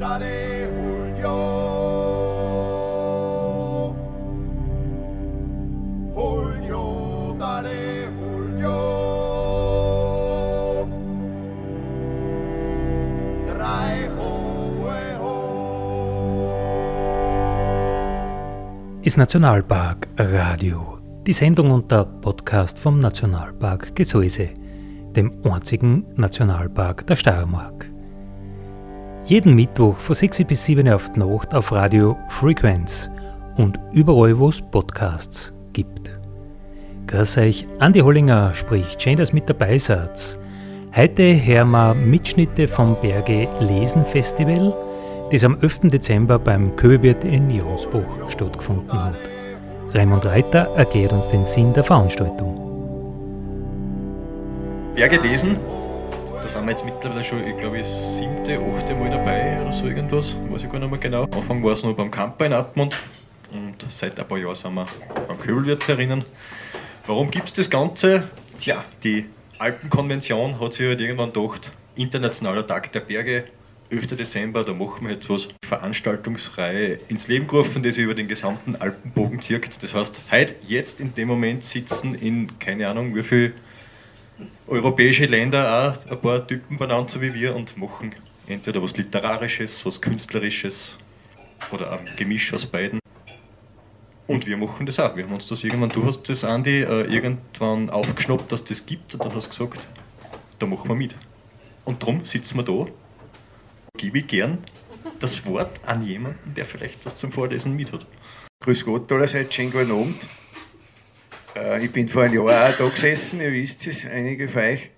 Dale Julio. Julio, dale Julio. Drei hohe ho. ist Nationalpark Radio. Die Sendung und der Podcast vom Nationalpark Gesäuse, dem einzigen Nationalpark der Steiermark. Jeden Mittwoch von 6 bis 7 Uhr auf die Nacht auf Radio Frequenz und überall, wo es Podcasts gibt. Grüß euch, Andi Hollinger spricht, schön, dass mit dabei seid. Heute hören wir Mitschnitte vom Berge Lesen Festival, das am 11. Dezember beim Köbebiet in Jonsbuch stattgefunden hat. Raimund Reiter erklärt uns den Sinn der Veranstaltung. Berge lesen. Sind wir jetzt mittlerweile schon, ich glaube, das siebte, achte Mal dabei oder so irgendwas. Weiß ich gar nicht mehr genau. Anfang war es noch beim Camper in Atmund und seit ein paar Jahren sind wir beim Köbelwirt herinnen. Warum gibt es das Ganze? Tja, die Alpenkonvention hat sich halt irgendwann gedacht, Internationaler Tag der Berge, 11. Dezember, da machen wir jetzt was. Veranstaltungsreihe ins Leben gerufen, die sich über den gesamten Alpenbogen zirkt. Das heißt, heute, jetzt in dem Moment sitzen in, keine Ahnung, wie viel europäische Länder auch ein paar Typen benannt, so wie wir, und machen entweder was Literarisches, was Künstlerisches oder ein Gemisch aus beiden. Und wir machen das auch. Wir haben uns das irgendwann, du hast das, Andi, äh, irgendwann aufgeschnappt, dass das gibt und dann hast du gesagt, da machen wir mit. Und darum sitzen wir da, gebe ich gern das Wort an jemanden, der vielleicht was zum Vorlesen mit hat. Grüß Gott allerseits, schönen guten Abend. Äh, ich bin vor einem Jahr auch da gesessen, ihr wisst es, einige von euch,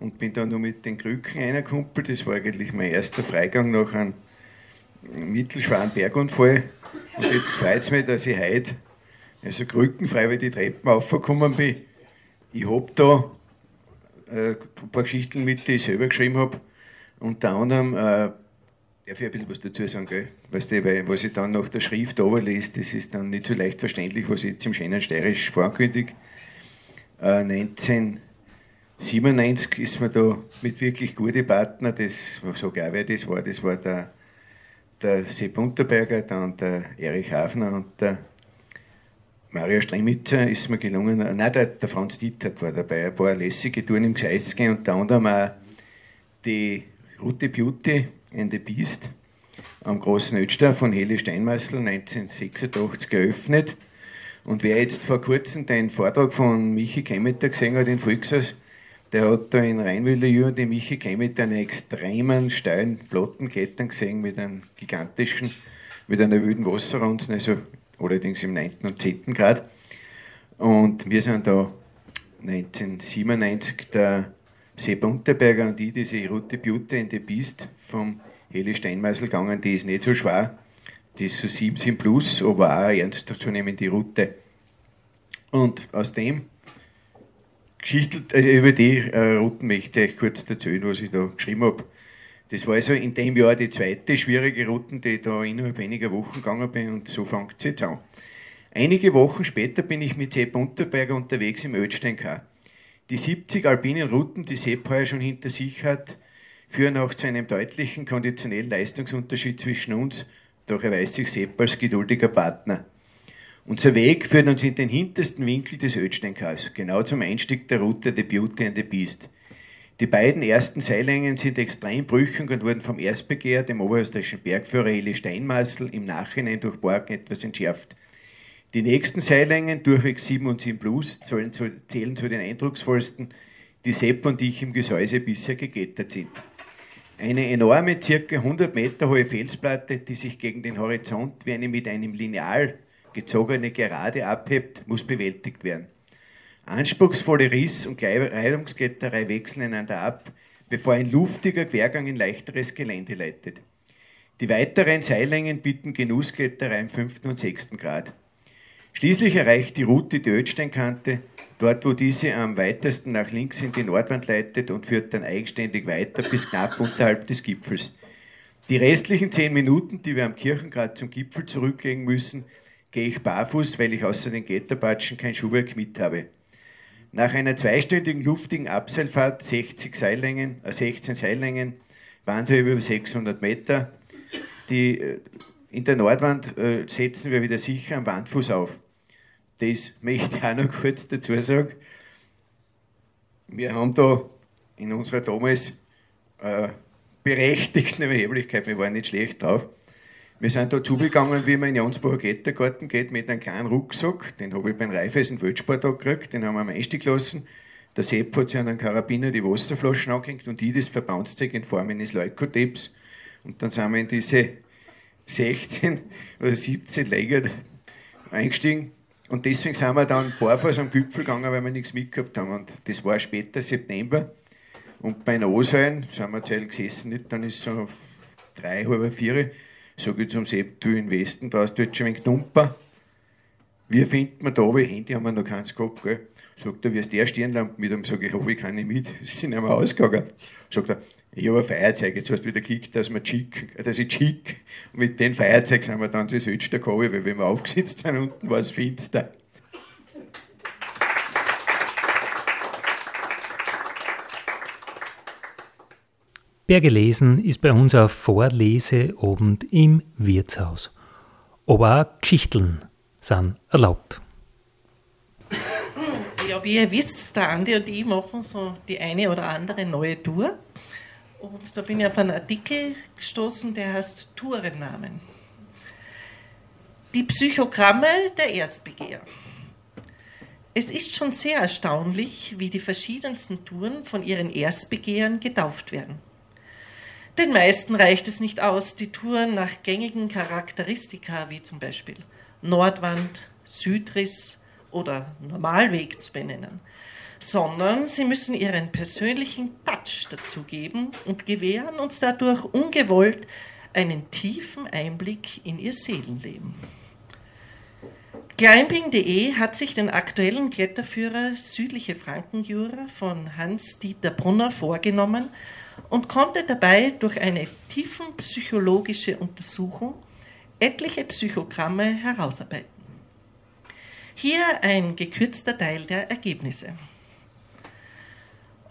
und bin dann nur mit den Krücken eingekumpelt. Das war eigentlich mein erster Freigang nach einem mittelschweren Bergunfall. Und jetzt freut es mich, dass ich heute also krückenfrei über die Treppen aufgekommen bin. Ich habe da äh, ein paar Geschichten mit, die ich selber geschrieben habe. Unter anderem äh, Darf ich ein bisschen was dazu sagen, gell? Weißt du, weil, was ich dann nach der Schrift lese, das ist dann nicht so leicht verständlich, was ich im schönen Steirisch vorkündige. Äh, 1997 ist man da mit wirklich guten Partnern, das so geil wer das war, das war der, der Sepp Unterberger, dann der Erich Hafner und der Mario Stremitzer ist mir gelungen, äh, nein, der, der Franz Dietert war dabei, ein paar lässige Touren im Gseis gehen und unter anderem auch die Route Beauty and the Beast am Großen Ötztal von Heli Steinmeißel 1986 geöffnet. Und wer jetzt vor kurzem den Vortrag von Michi Kemeter gesehen hat in Volkshaus, der hat da in Rheinwiller und den Michi Kemeter einen extremen steilen Plattenklettern gesehen mit einem gigantischen, mit einer wilden Wasserrunzen, also allerdings im 9. und 10. Grad. Und wir sind da 1997 der Sepp Unterberger und ich, diese Route Beauty and the Beast vom Heli Steinmeißel gegangen, die ist nicht so schwer. Die ist so 17 plus, aber auch eine ernstzunehmende Route. Und aus dem Geschichte, also über die äh, Routen möchte ich kurz erzählen, was ich da geschrieben habe. Das war also in dem Jahr die zweite schwierige Route, die ich da innerhalb weniger Wochen gegangen bin und so fängt es jetzt an. Einige Wochen später bin ich mit Sepp Unterberger unterwegs im Ödstein K. Die 70 alpinen Routen, die Sepp heuer schon hinter sich hat, führen auch zu einem deutlichen konditionellen Leistungsunterschied zwischen uns, doch erweist sich Sepp als geduldiger Partner. Unser Weg führt uns in den hintersten Winkel des Ödsteinkas, genau zum Einstieg der Route The Beauty and the Beast. Die beiden ersten Seillängen sind extrem brüchig und wurden vom Erstbegehr, dem oberösterreichischen Bergführer Eli Steinmassel, im Nachhinein durch Borgen etwas entschärft. Die nächsten Seillängen, durchweg 7 und 7 Plus, zählen zu den eindrucksvollsten, die Sepp und ich im Gesäuse bisher geklettert sind. Eine enorme, circa 100 Meter hohe Felsplatte, die sich gegen den Horizont wie eine mit einem Lineal gezogene Gerade abhebt, muss bewältigt werden. Anspruchsvolle Riss- und Reibungskletterei wechseln einander ab, bevor ein luftiger Quergang in leichteres Gelände leitet. Die weiteren Seillängen bieten Genusskletterei im 5. und 6. Grad. Schließlich erreicht die Route die Ödsteinkante, dort wo diese am weitesten nach links in die Nordwand leitet und führt dann eigenständig weiter bis knapp unterhalb des Gipfels. Die restlichen zehn Minuten, die wir am Kirchengrad zum Gipfel zurücklegen müssen, gehe ich barfuß, weil ich außer den Getterpatschen kein Schuhwerk mit habe. Nach einer zweistündigen luftigen Abseilfahrt, 60 Seillängen, äh 16 Seillängen, ich über 600 Meter Die, äh, in der Nordwand äh, setzen wir wieder sicher am Wandfuß auf. Das möchte ich auch noch kurz dazu sagen. Wir haben da in unserer damals äh, berechtigten Erheblichkeit, wir waren nicht schlecht drauf. Wir sind da zugegangen, wie man in Jansbacher Klettergarten geht, mit einem kleinen Rucksack. Den habe ich beim Raiffeisen Weltsport gekriegt, den haben wir am Einstieg gelassen. Der Sepp hat sich an einen Karabiner die Wasserflaschen angehängt und ich das Verbandszeug in Form eines Leukotapes. Und dann sind wir in diese 16 oder 17 Läger eingestiegen. Und deswegen sind wir dann barfuß am Gipfel gegangen, weil wir nichts mitgehabt haben. Und das war später, September. Und bei Nosheim sind wir Zeit gesessen, nicht? dann ist es so drei, halb vier. Sag ich zum Sepp, du in Westen, da du jetzt schon ein wenig dumper. Wie findet man da? Weil Handy haben wir noch keins gehabt, gell? Sagt er, wie ist der Stirnlampe mit? ihm? sage ich, habe ich keine mit. Sie sind einmal ausgegangen. Sagt er, ich habe ein Feuerzeug, jetzt hast du wieder geklickt, dass, dass ich chic. Und mit dem Feuerzeug sind wir dann zu Südster gekommen, weil wenn wir aufgesetzt sind, unten war es finster. Wer gelesen ist bei uns auf Vorleseabend im Wirtshaus. Aber auch Geschichteln sind erlaubt. Wie ihr wisst, der Andi und ich machen so die eine oder andere neue Tour. Und da bin ich auf einen Artikel gestoßen, der heißt Tourennamen. Die Psychogramme der Erstbegehr. Es ist schon sehr erstaunlich, wie die verschiedensten Touren von ihren Erstbegehren getauft werden. Den meisten reicht es nicht aus, die Touren nach gängigen Charakteristika wie zum Beispiel Nordwand, Südriss oder Normalweg zu benennen, sondern sie müssen ihren persönlichen Touch dazugeben und gewähren uns dadurch ungewollt einen tiefen Einblick in ihr Seelenleben. Climbing.de hat sich den aktuellen Kletterführer Südliche Frankenjura von Hans-Dieter Brunner vorgenommen und konnte dabei durch eine tiefenpsychologische Untersuchung etliche Psychogramme herausarbeiten. Hier ein gekürzter Teil der Ergebnisse.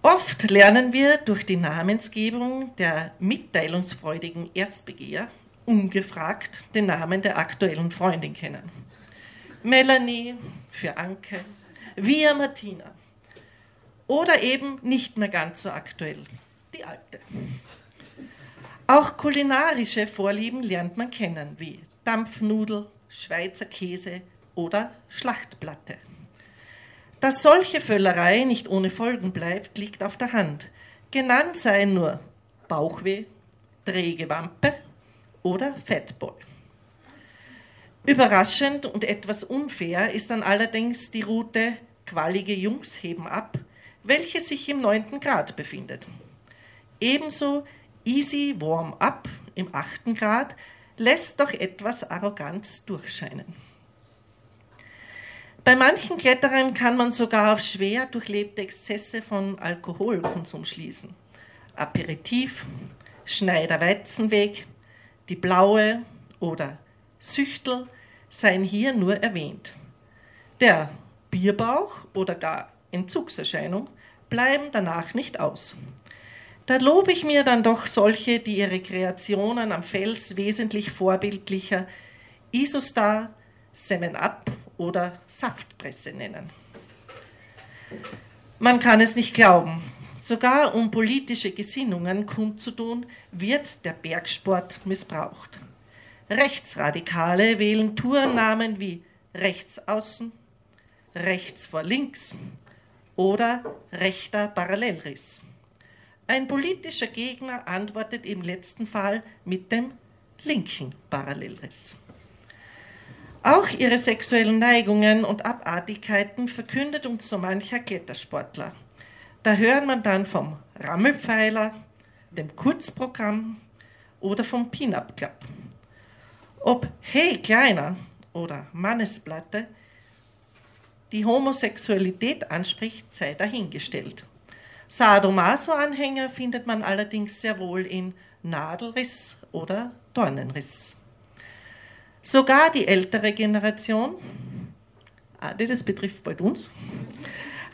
Oft lernen wir durch die Namensgebung der mitteilungsfreudigen Erstbegehr ungefragt den Namen der aktuellen Freundin kennen. Melanie für Anke, Via Martina. Oder eben nicht mehr ganz so aktuell, die alte. Auch kulinarische Vorlieben lernt man kennen, wie Dampfnudel, Schweizer Käse oder Schlachtplatte. Dass solche Völlerei nicht ohne Folgen bleibt, liegt auf der Hand. Genannt seien nur Bauchweh, träge Wampe oder Fatboy. Überraschend und etwas unfair ist dann allerdings die Route Qualige Jungs heben ab, welche sich im 9. Grad befindet. Ebenso Easy Warm Up im 8. Grad lässt doch etwas Arroganz durchscheinen. Bei manchen Kletterern kann man sogar auf schwer durchlebte Exzesse von Alkoholkonsum schließen. Aperitif, Schneider Weizenweg, die Blaue oder Süchtel seien hier nur erwähnt. Der Bierbauch oder gar Entzugserscheinung bleiben danach nicht aus. Da lobe ich mir dann doch solche, die ihre Kreationen am Fels wesentlich vorbildlicher Isostar, Semen Up oder Saftpresse nennen. Man kann es nicht glauben. Sogar um politische Gesinnungen kundzutun, wird der Bergsport missbraucht. Rechtsradikale wählen Tournamen wie rechts außen, rechts vor links oder rechter Parallelriss. Ein politischer Gegner antwortet im letzten Fall mit dem linken Parallelriss. Auch ihre sexuellen Neigungen und Abartigkeiten verkündet uns so mancher Klettersportler. Da hört man dann vom Rammelpfeiler, dem Kurzprogramm oder vom Pin-Up Club. Ob Hey Kleiner oder Mannesplatte die Homosexualität anspricht, sei dahingestellt. Sadomaso-Anhänger findet man allerdings sehr wohl in Nadelriss oder Dornenriss. Sogar die ältere Generation, das betrifft bald uns,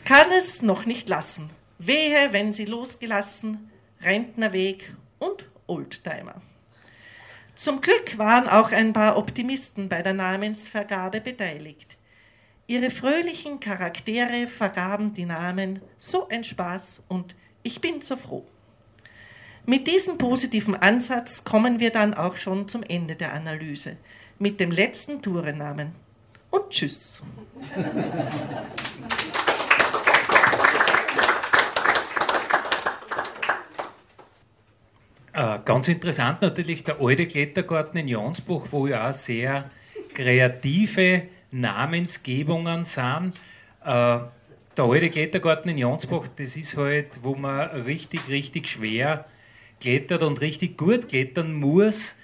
kann es noch nicht lassen. Wehe, wenn sie losgelassen, Rentnerweg und Oldtimer. Zum Glück waren auch ein paar Optimisten bei der Namensvergabe beteiligt. Ihre fröhlichen Charaktere vergaben die Namen So ein Spaß und Ich bin so froh. Mit diesem positiven Ansatz kommen wir dann auch schon zum Ende der Analyse mit dem letzten Tourennamen. Und tschüss. Äh, ganz interessant natürlich der alte Klettergarten in Jansbach, wo ja auch sehr kreative Namensgebungen sind. Äh, der alte Klettergarten in Jansbach, das ist halt, wo man richtig, richtig schwer klettert und richtig gut klettern muss.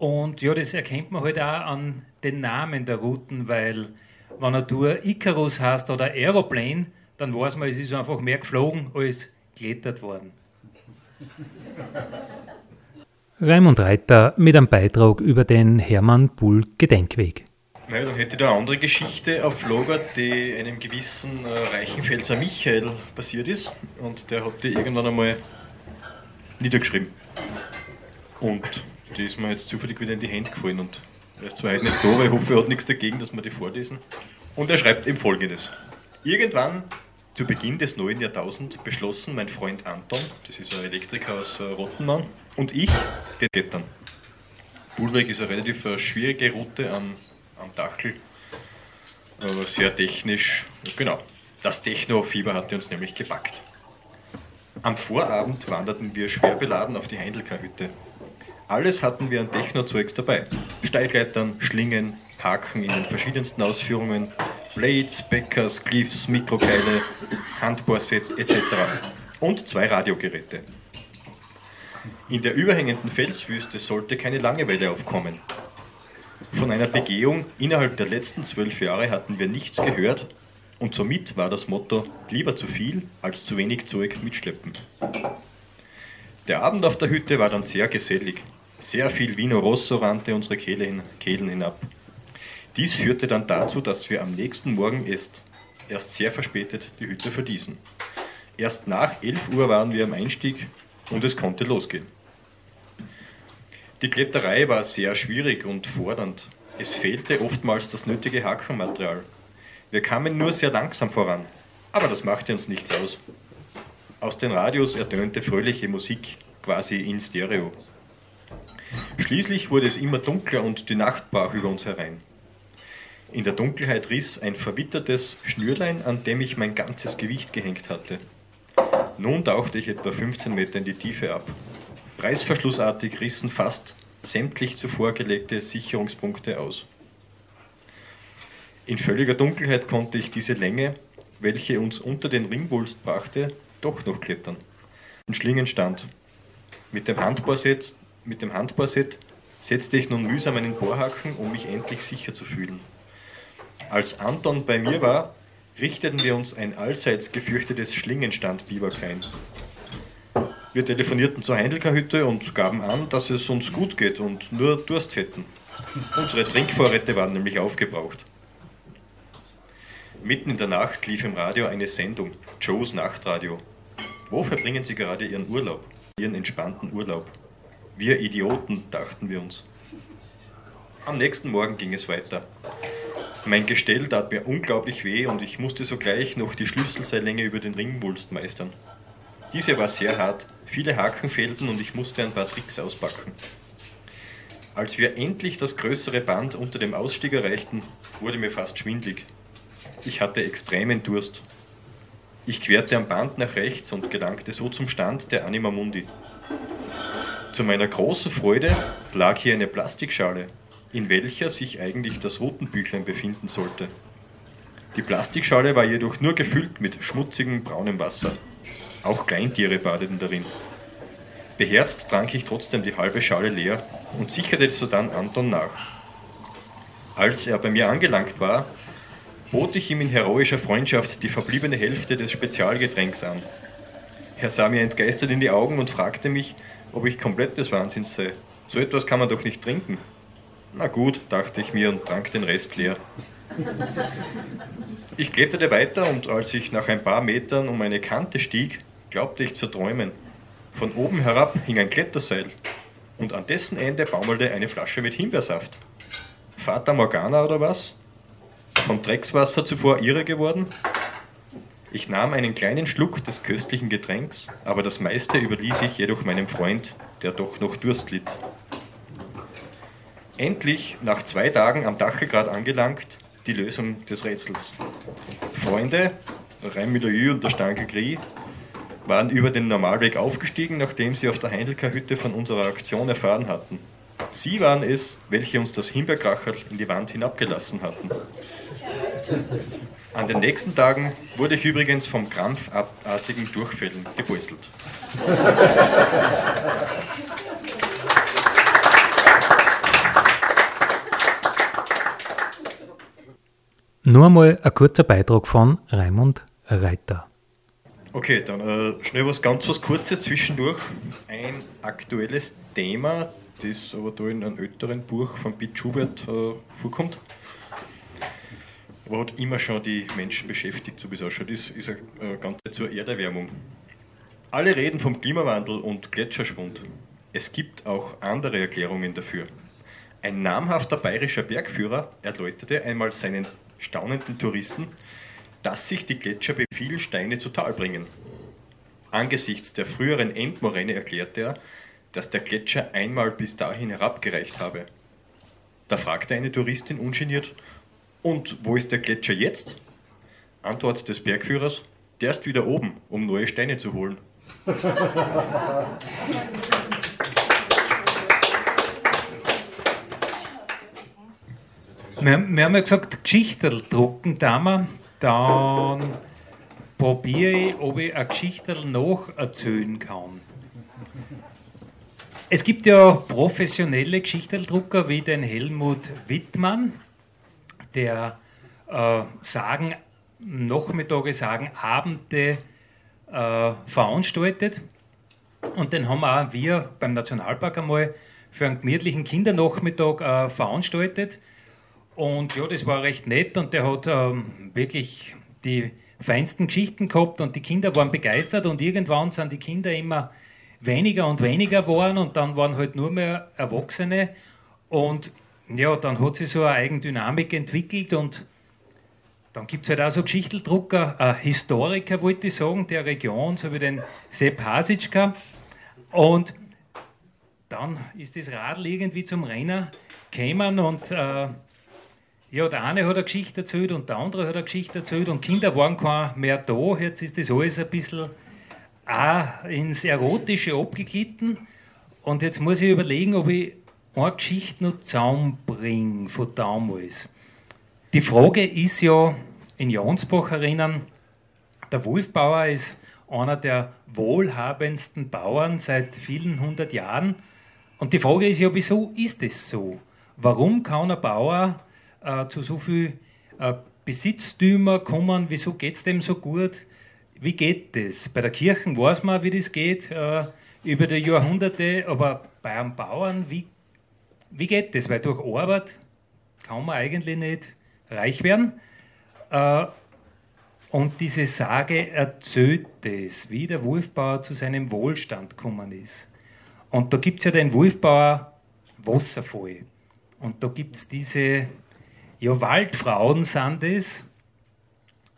Und ja, das erkennt man halt auch an den Namen der Routen, weil wenn eine Tour Icarus heißt oder Aeroplane, dann weiß man, es ist einfach mehr geflogen als geklettert worden. Raimund Reiter mit einem Beitrag über den Hermann Bull Gedenkweg. Ja, dann hätte ich eine andere Geschichte auf Lager, die einem gewissen äh, Reichenfelser Michael passiert ist. Und der hat die irgendwann einmal niedergeschrieben. Und die ist mir jetzt zufällig wieder in die Hände gefallen. Und er ist zwar heute nicht da, aber ich hoffe, er hat nichts dagegen, dass wir die vorlesen. Und er schreibt ihm folgendes. Irgendwann zu Beginn des neuen Jahrtausends beschlossen mein Freund Anton, das ist ein Elektriker aus äh, Rottenmann, und ich den Klettern. Bulweg ist eine relativ äh, schwierige Route am, am Dachel, aber sehr technisch. Genau, das Techno-Fieber hatte uns nämlich gepackt. Am Vorabend wanderten wir schwer beladen auf die Heindelker-Hütte. Alles hatten wir an Techno-Zeugs dabei. Steigleitern, Schlingen, Haken in den verschiedensten Ausführungen, Blades, Bäckers, Cliffs, Mikrokeile, Handbohrset etc. Und zwei Radiogeräte. In der überhängenden Felswüste sollte keine Langeweile aufkommen. Von einer Begehung innerhalb der letzten zwölf Jahre hatten wir nichts gehört und somit war das Motto lieber zu viel als zu wenig Zeug mitschleppen. Der Abend auf der Hütte war dann sehr gesellig. Sehr viel Vino Rosso rannte unsere Kehlen hinab. Dies führte dann dazu, dass wir am nächsten Morgen erst, erst sehr verspätet die Hütte verließen. Erst nach 11 Uhr waren wir am Einstieg und es konnte losgehen. Die Kletterei war sehr schwierig und fordernd. Es fehlte oftmals das nötige Hackenmaterial. Wir kamen nur sehr langsam voran, aber das machte uns nichts aus. Aus den Radios ertönte fröhliche Musik, quasi in Stereo. Schließlich wurde es immer dunkler und die Nacht brach über uns herein. In der Dunkelheit riss ein verwittertes Schnürlein, an dem ich mein ganzes Gewicht gehängt hatte. Nun tauchte ich etwa 15 Meter in die Tiefe ab. Reißverschlussartig rissen fast sämtlich zuvor gelegte Sicherungspunkte aus. In völliger Dunkelheit konnte ich diese Länge, welche uns unter den Ringwulst brachte, doch noch klettern. Ein Schlingen stand. Mit dem Handbohrset, mit dem Handbohrset setzte ich nun mühsam einen Bohrhaken, um mich endlich sicher zu fühlen. Als Anton bei mir war, richteten wir uns ein allseits gefürchtetes Schlingenstandbiwak ein. Wir telefonierten zur Heindelker-Hütte und gaben an, dass es uns gut geht und nur Durst hätten. Unsere Trinkvorräte waren nämlich aufgebraucht. Mitten in der Nacht lief im Radio eine Sendung, Joes Nachtradio. Wo verbringen Sie gerade Ihren Urlaub, Ihren entspannten Urlaub? Wir Idioten, dachten wir uns. Am nächsten Morgen ging es weiter. Mein Gestell tat mir unglaublich weh und ich musste sogleich noch die Schlüsselseillänge über den Ringwulst meistern. Diese war sehr hart, viele Haken fehlten und ich musste ein paar Tricks auspacken. Als wir endlich das größere Band unter dem Ausstieg erreichten, wurde mir fast schwindlig. Ich hatte extremen Durst. Ich querte am Band nach rechts und gelangte so zum Stand der Anima Mundi. Zu meiner großen Freude lag hier eine Plastikschale, in welcher sich eigentlich das Routenbüchlein befinden sollte. Die Plastikschale war jedoch nur gefüllt mit schmutzigem braunem Wasser. Auch Kleintiere badeten darin. Beherzt trank ich trotzdem die halbe Schale leer und sicherte sodann Anton nach. Als er bei mir angelangt war, bot ich ihm in heroischer Freundschaft die verbliebene Hälfte des Spezialgetränks an. Er sah mir entgeistert in die Augen und fragte mich, ob ich komplett des Wahnsinns sei. So etwas kann man doch nicht trinken. Na gut, dachte ich mir und trank den Rest leer. Ich kletterte weiter und als ich nach ein paar Metern um eine Kante stieg, glaubte ich zu träumen. Von oben herab hing ein Kletterseil. und an dessen Ende baumelte eine Flasche mit Himbeersaft. Vater Morgana oder was? Vom Dreckswasser zuvor irre geworden? Ich nahm einen kleinen Schluck des köstlichen Getränks, aber das meiste überließ ich jedoch meinem Freund, der doch noch Durst litt. Endlich, nach zwei Tagen am Dachelgrad angelangt, die Lösung des Rätsels. Freunde, Ü und der Stange Grie, waren über den Normalweg aufgestiegen, nachdem sie auf der Heindelker Hütte von unserer Aktion erfahren hatten. Sie waren es, welche uns das Himbeerkracherl in die Wand hinabgelassen hatten. An den nächsten Tagen wurde ich übrigens vom krampfartigen Durchfällen gebeutelt. Nur einmal ein kurzer Beitrag von Raimund Reiter. Okay, dann äh, schnell was ganz was Kurzes zwischendurch. Ein aktuelles Thema, das aber da in einem älteren Buch von Piet Schubert äh, vorkommt. Aber hat immer schon die Menschen beschäftigt, so wie es ausschaut. Das ist eine äh, ganze zur Erderwärmung. Alle reden vom Klimawandel und Gletscherschwund. Es gibt auch andere Erklärungen dafür. Ein namhafter bayerischer Bergführer erläuterte einmal seinen staunenden Touristen, dass sich die Gletscher bei vielen Steine zu Tal bringen. Angesichts der früheren Endmoräne erklärte er, dass der Gletscher einmal bis dahin herabgereicht habe. Da fragte eine Touristin ungeniert, und wo ist der Gletscher jetzt? Antwort des Bergführers, der ist wieder oben, um neue Steine zu holen. Wir, wir haben ja gesagt, Geschichtel drucken da dann probiere ich, ob ich ein Geschichtel noch erzählen kann. Es gibt ja professionelle Geschichteldrucker wie den Helmut Wittmann, der äh, Sagen, Nachmittage, Sagen, Abende äh, veranstaltet. Und den haben auch wir beim Nationalpark einmal für einen gemütlichen Kindernachmittag äh, veranstaltet. Und ja, das war recht nett und der hat ähm, wirklich die feinsten Geschichten gehabt und die Kinder waren begeistert und irgendwann sind die Kinder immer weniger und weniger geworden und dann waren halt nur mehr Erwachsene und ja, dann hat sich so eine Eigendynamik entwickelt und dann gibt es halt auch so Geschichteldrucker, äh, Historiker, wollte ich sagen, der Region, so wie den Sepp Hasitschka. Und dann ist das Radl irgendwie zum Renner gekommen und äh, ja, der eine hat eine Geschichte erzählt und der andere hat eine Geschichte erzählt und Kinder waren kein mehr da. Jetzt ist das alles ein bisschen auch ins Erotische abgeglitten. Und jetzt muss ich überlegen, ob ich eine Geschichte noch zusammenbringe von damals. Die Frage ist ja in Jansbach erinnern, der Wolfbauer ist einer der wohlhabendsten Bauern seit vielen hundert Jahren. Und die Frage ist ja, wieso ist es so? Warum kann ein Bauer äh, zu so viel äh, Besitztümer kommen, wieso geht es dem so gut? Wie geht das? Bei der Kirche weiß man, wie das geht, äh, über die Jahrhunderte, aber bei einem Bauern, wie, wie geht das? Weil durch Arbeit kann man eigentlich nicht reich werden. Äh, und diese Sage erzählt es, wie der Wolfbauer zu seinem Wohlstand gekommen ist. Und da gibt es ja den Wolfbauer Wasserfall. Und da gibt es diese ja, Waldfrauen sind das.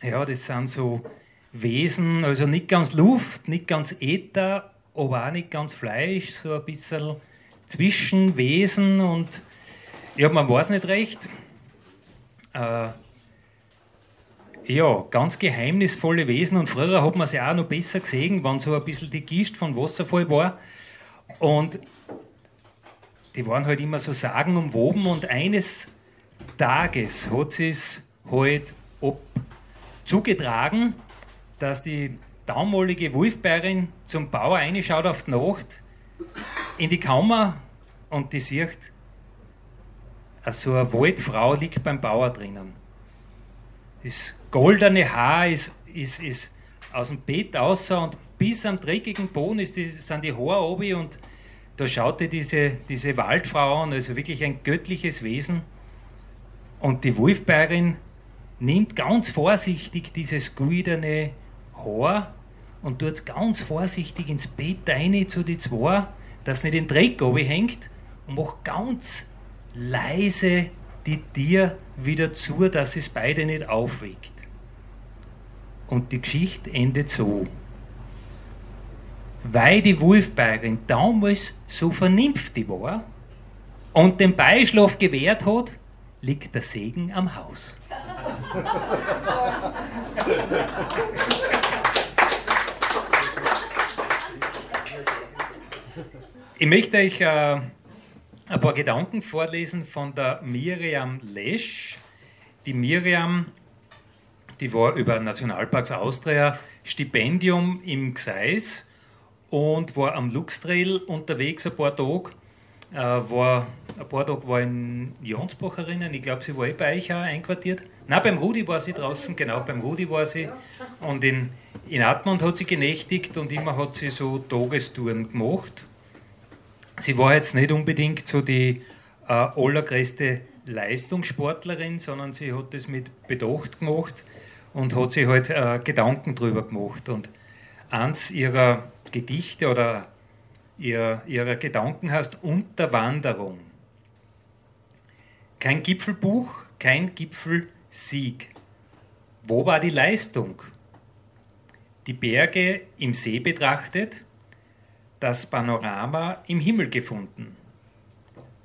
Ja, das sind so Wesen, also nicht ganz Luft, nicht ganz Äther, aber auch nicht ganz Fleisch, so ein bisschen Zwischenwesen und ja, man weiß nicht recht. Äh, ja, ganz geheimnisvolle Wesen und früher hat man sie auch noch besser gesehen, wenn so ein bisschen die Gischt von Wasserfall war. Und die waren halt immer so sagenumwoben und eines Tages hat es halt ab zugetragen, dass die damalige Wolfbärin zum Bauer reinschaut auf die Nacht in die Kammer und die sieht, so eine Waldfrau liegt beim Bauer drinnen. Das goldene Haar ist, ist, ist aus dem Bett außer und bis am dreckigen Boden ist die, sind die Haare oben und da schaute diese, diese Waldfrau an, also wirklich ein göttliches Wesen. Und die Wolfbärin nimmt ganz vorsichtig dieses güderne Haar und tut es ganz vorsichtig ins Bett rein zu den zwei, dass nicht in den Dreck hängt und macht ganz leise die Tier wieder zu, dass es beide nicht aufweckt. Und die Geschichte endet so. Weil die Wolfbäuerin damals so vernünftig war und den Beischlaf gewährt hat, liegt der Segen am Haus. Ich möchte euch äh, ein paar Gedanken vorlesen von der Miriam Lesch. Die Miriam, die war über Nationalparks Austria Stipendium im Gseis und war am Luxtrail unterwegs ein paar Tage. Äh, war, ein paar Tage war in Jonsbach erinnern. Ich glaube, sie war eh bei euch auch einquartiert. Nein, beim Rudi war sie draußen, genau, beim Rudi war sie. Und in, in Atmund hat sie genächtigt und immer hat sie so Tagestouren gemacht. Sie war jetzt nicht unbedingt so die äh, allergrößte Leistungssportlerin, sondern sie hat das mit Bedacht gemacht und hat sich halt äh, Gedanken drüber gemacht. Und eins ihrer Gedichte oder ihr, ihrer Gedanken heißt Unterwanderung. Kein Gipfelbuch, kein Gipfelsieg. Wo war die Leistung? Die Berge im See betrachtet, das Panorama im Himmel gefunden,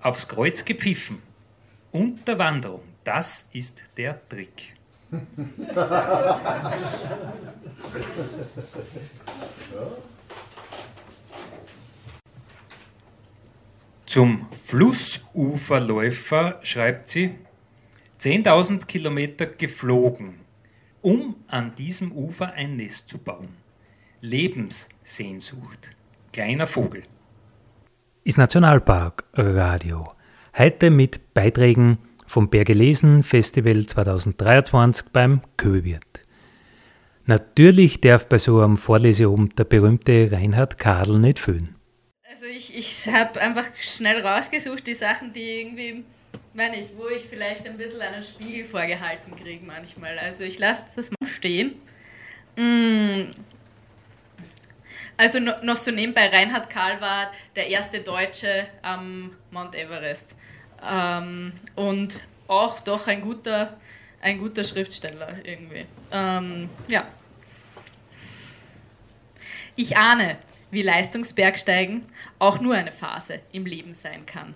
aufs Kreuz gepfiffen. Unterwanderung, das ist der Trick. Zum Flussuferläufer schreibt sie, 10.000 Kilometer geflogen, um an diesem Ufer ein Nest zu bauen. Lebenssehnsucht. Kleiner Vogel. Ist Nationalpark Radio. Heute mit Beiträgen vom Bergelesen Festival 2023 beim Köwirt. Natürlich darf bei so einem Vorleseabend der berühmte Reinhard Kadel nicht fehlen. Also ich, ich habe einfach schnell rausgesucht, die Sachen, die irgendwie, meine ich, wo ich vielleicht ein bisschen einen Spiegel vorgehalten kriege manchmal. Also ich lasse das mal stehen. Also noch so nebenbei, Reinhard Kahl war der erste Deutsche am Mount Everest. Ähm, und auch doch ein guter, ein guter Schriftsteller irgendwie. Ähm, ja. Ich ahne, wie Leistungsbergsteigen auch nur eine Phase im Leben sein kann.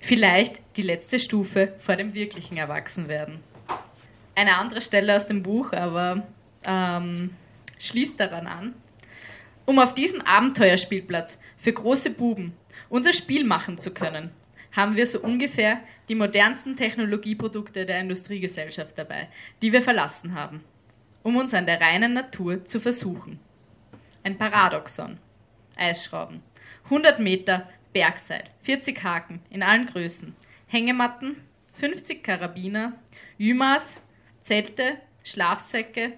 Vielleicht die letzte Stufe vor dem wirklichen Erwachsenwerden. Eine andere Stelle aus dem Buch aber ähm, schließt daran an. Um auf diesem Abenteuerspielplatz für große Buben unser Spiel machen zu können, haben wir so ungefähr die modernsten Technologieprodukte der Industriegesellschaft dabei, die wir verlassen haben, um uns an der reinen Natur zu versuchen. Ein Paradoxon. Eisschrauben. 100 Meter Bergseil, 40 Haken in allen Größen, Hängematten, 50 Karabiner, Jümas, Zelte, Schlafsäcke,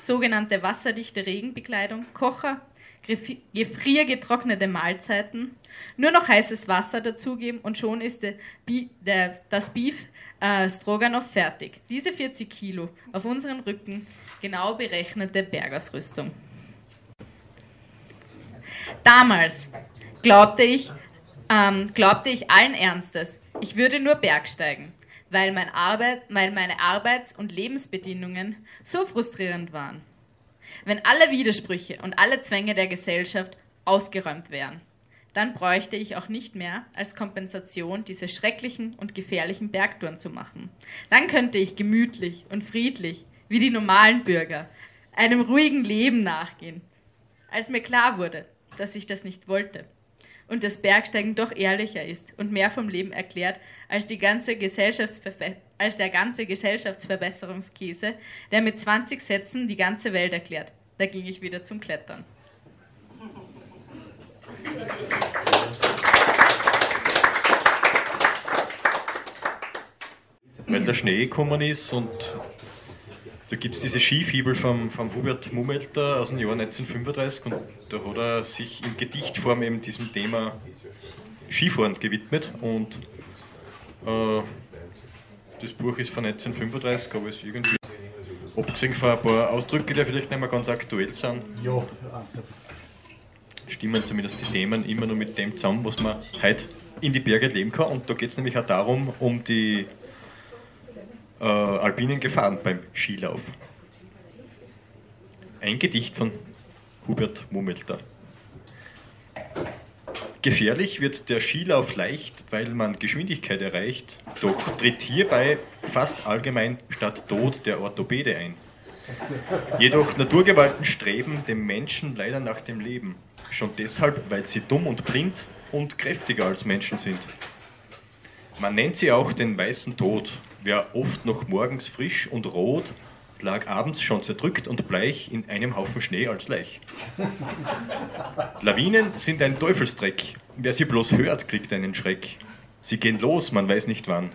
sogenannte wasserdichte Regenbekleidung, Kocher, gefriergetrocknete Mahlzeiten, nur noch heißes Wasser dazugeben und schon ist der, der, das Beef äh, Stroganoff fertig. Diese 40 Kilo auf unseren Rücken, genau berechnete Bergausrüstung. Damals glaubte ich, ähm, glaubte ich allen Ernstes, ich würde nur Bergsteigen, weil, mein Arbeit, weil meine Arbeits- und Lebensbedingungen so frustrierend waren. Wenn alle Widersprüche und alle Zwänge der Gesellschaft ausgeräumt wären, dann bräuchte ich auch nicht mehr als Kompensation diese schrecklichen und gefährlichen Bergtouren zu machen. Dann könnte ich gemütlich und friedlich, wie die normalen Bürger, einem ruhigen Leben nachgehen. Als mir klar wurde, dass ich das nicht wollte und das Bergsteigen doch ehrlicher ist und mehr vom Leben erklärt als, die ganze als der ganze Gesellschaftsverbesserungskäse, der mit 20 Sätzen die ganze Welt erklärt. Da ging ich wieder zum Klettern. Weil der Schnee gekommen ist und da gibt es diese Skifibel vom, vom Hubert Mummelter aus dem Jahr 1935 und da hat er sich in Gedichtform eben diesem Thema Skifahren gewidmet und äh, das Buch ist von 1935, aber es irgendwie, abgesehen von ein paar Ausdrücke, die vielleicht nicht mehr ganz aktuell sind, stimmen zumindest die Themen immer nur mit dem zusammen, was man heute in die Berge leben kann. Und da geht es nämlich auch darum, um die äh, alpinen Gefahren beim Skilauf. Ein Gedicht von Hubert Mummelter. Gefährlich wird der Skilauf leicht, weil man Geschwindigkeit erreicht, doch tritt hierbei fast allgemein statt Tod der Orthopäde ein. Jedoch Naturgewalten streben dem Menschen leider nach dem Leben, schon deshalb, weil sie dumm und blind und kräftiger als Menschen sind. Man nennt sie auch den weißen Tod, wer oft noch morgens frisch und rot lag abends schon zerdrückt und bleich in einem Haufen Schnee als Leich. Lawinen sind ein Teufelsdreck. Wer sie bloß hört, kriegt einen Schreck. Sie gehen los, man weiß nicht wann,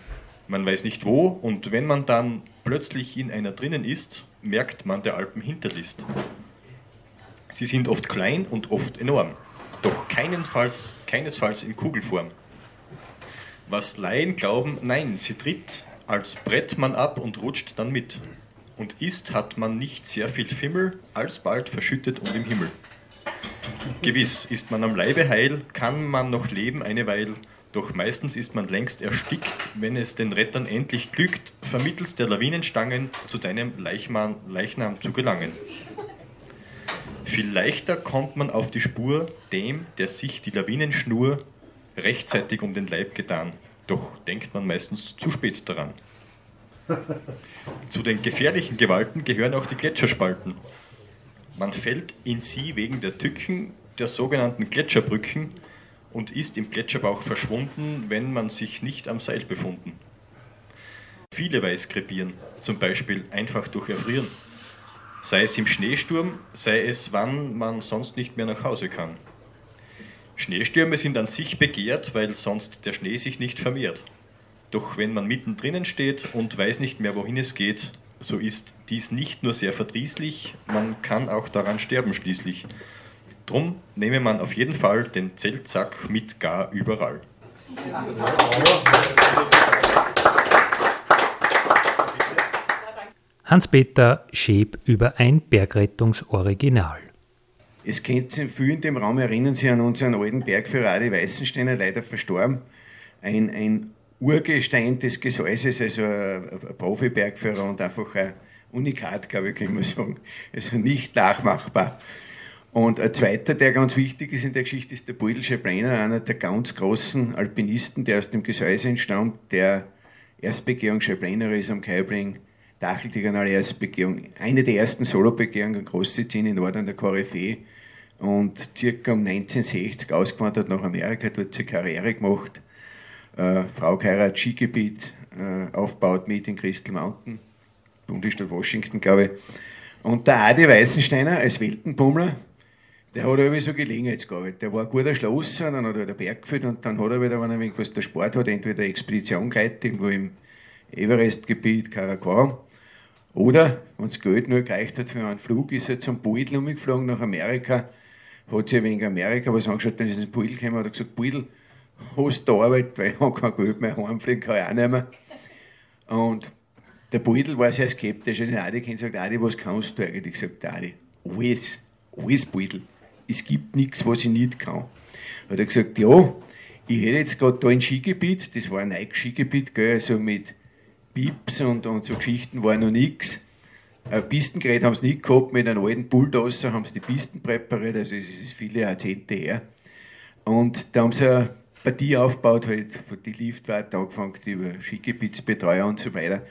man weiß nicht wo, und wenn man dann plötzlich in einer drinnen ist, merkt man der Alpen Hinterlist. Sie sind oft klein und oft enorm, doch keinesfalls, keinesfalls in Kugelform. Was Laien glauben, nein, sie tritt als Brettmann ab und rutscht dann mit und ist, hat man nicht sehr viel Fimmel, alsbald verschüttet und im Himmel. Gewiss, ist man am Leibe heil, kann man noch leben eine Weile, doch meistens ist man längst erstickt, wenn es den Rettern endlich glückt, vermittels der Lawinenstangen zu deinem Leichmann, Leichnam zu gelangen. Viel leichter kommt man auf die Spur dem, der sich die Lawinenschnur rechtzeitig um den Leib getan, doch denkt man meistens zu spät daran. Zu den gefährlichen Gewalten gehören auch die Gletscherspalten. Man fällt in sie wegen der Tücken der sogenannten Gletscherbrücken und ist im Gletscherbauch verschwunden, wenn man sich nicht am Seil befunden. Viele weiß krepieren, zum Beispiel einfach durch Erfrieren. Sei es im Schneesturm, sei es wann man sonst nicht mehr nach Hause kann. Schneestürme sind an sich begehrt, weil sonst der Schnee sich nicht vermehrt. Doch wenn man mittendrin steht und weiß nicht mehr, wohin es geht, so ist dies nicht nur sehr verdrießlich, man kann auch daran sterben schließlich. Drum nehme man auf jeden Fall den Zeltsack mit gar überall. Hans-Peter Schäb über ein Bergrettungsoriginal. Es kennt sich viele in dem Raum erinnern sich an unseren alten Bergführer Adi Weißensteiner, leider verstorben. Ein, ein Urgestein des Gesäuses, also ein, Profi-Bergführer und einfach ein Unikat, glaube ich, kann man sagen. Also nicht nachmachbar. Und ein zweiter, der ganz wichtig ist in der Geschichte, ist der Beutelsche Brenner, einer der ganz großen Alpinisten, der aus dem Gesäuse entstammt, der Erstbegehung Scheibrenner ist am Kaibring, Dacheldiagonale Erstbegehung, eine der ersten Solobegehungen, große Ziehen in Norden der Koryphäe und circa um 1960 ausgewandert nach Amerika, dort seine Karriere gemacht, äh, Frau geheiratet, Skigebiet äh, aufbaut mit in Crystal Mountain, Bundesstaat Washington, glaube ich. Und der Adi Weißensteiner als Weltenbummler, der hat irgendwie so Gelegenheitsgearbeit. Der war ein guter Schlosser, dann hat er den Berg geführt und dann hat er wieder, wenn er irgendwas der Sport hat, entweder Expedition geleitet, irgendwo im Everest-Gebiet, Karakoram, oder, wenn das Geld nur gereicht hat für einen Flug, ist er zum Beudel umgeflogen nach Amerika, hat sich wegen Amerika was angeschaut, dann ist er ins Beudel gekommen und hat gesagt, Beudel, hast du Arbeit, weil ich habe kein Geld mehr, heimfliegen kann ich auch nicht mehr. Und der Beudel war sehr skeptisch, und Adi kennt sagt, Adi, was kannst du eigentlich? Ich gesagt, Adi, alles, alles Beudel. Es gibt nichts, was ich nicht kann. Hat er gesagt, ja, ich hätte jetzt gerade da ein Skigebiet, das war ein neues Skigebiet, gell, also mit Pips und, und so Geschichten war noch nichts. Ein Pistengerät haben sie nicht gehabt, mit einem alten Bulldozer haben sie die Pisten präpariert, also es ist viele Jahrzehnte her. Und da haben sie Partie aufgebaut, halt von die Liftwarte angefangen, über Skigebietsbetreuer und so weiter.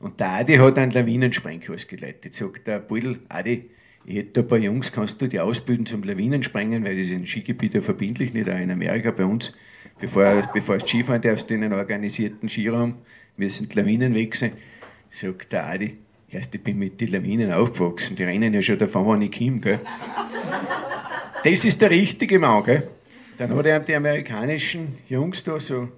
Und der Adi hat einen Lawinensprengkurs geleitet. Sagt der Buddel, Adi, ich hätte da ein paar Jungs, kannst du die ausbilden zum Lawinensprengen, weil das ist in Skigebieten verbindlich, nicht auch in Amerika bei uns. Bevor, bevor du Skifahren darfst in einen organisierten Skiraum, müssen die Lawinen wechseln. Sagt der Adi, erst ich bin mit den Lawinen aufgewachsen, die rennen ja schon davon, wann ich komme, gell. Das ist der richtige Mann, gell. Dann hat er die amerikanischen Jungs da so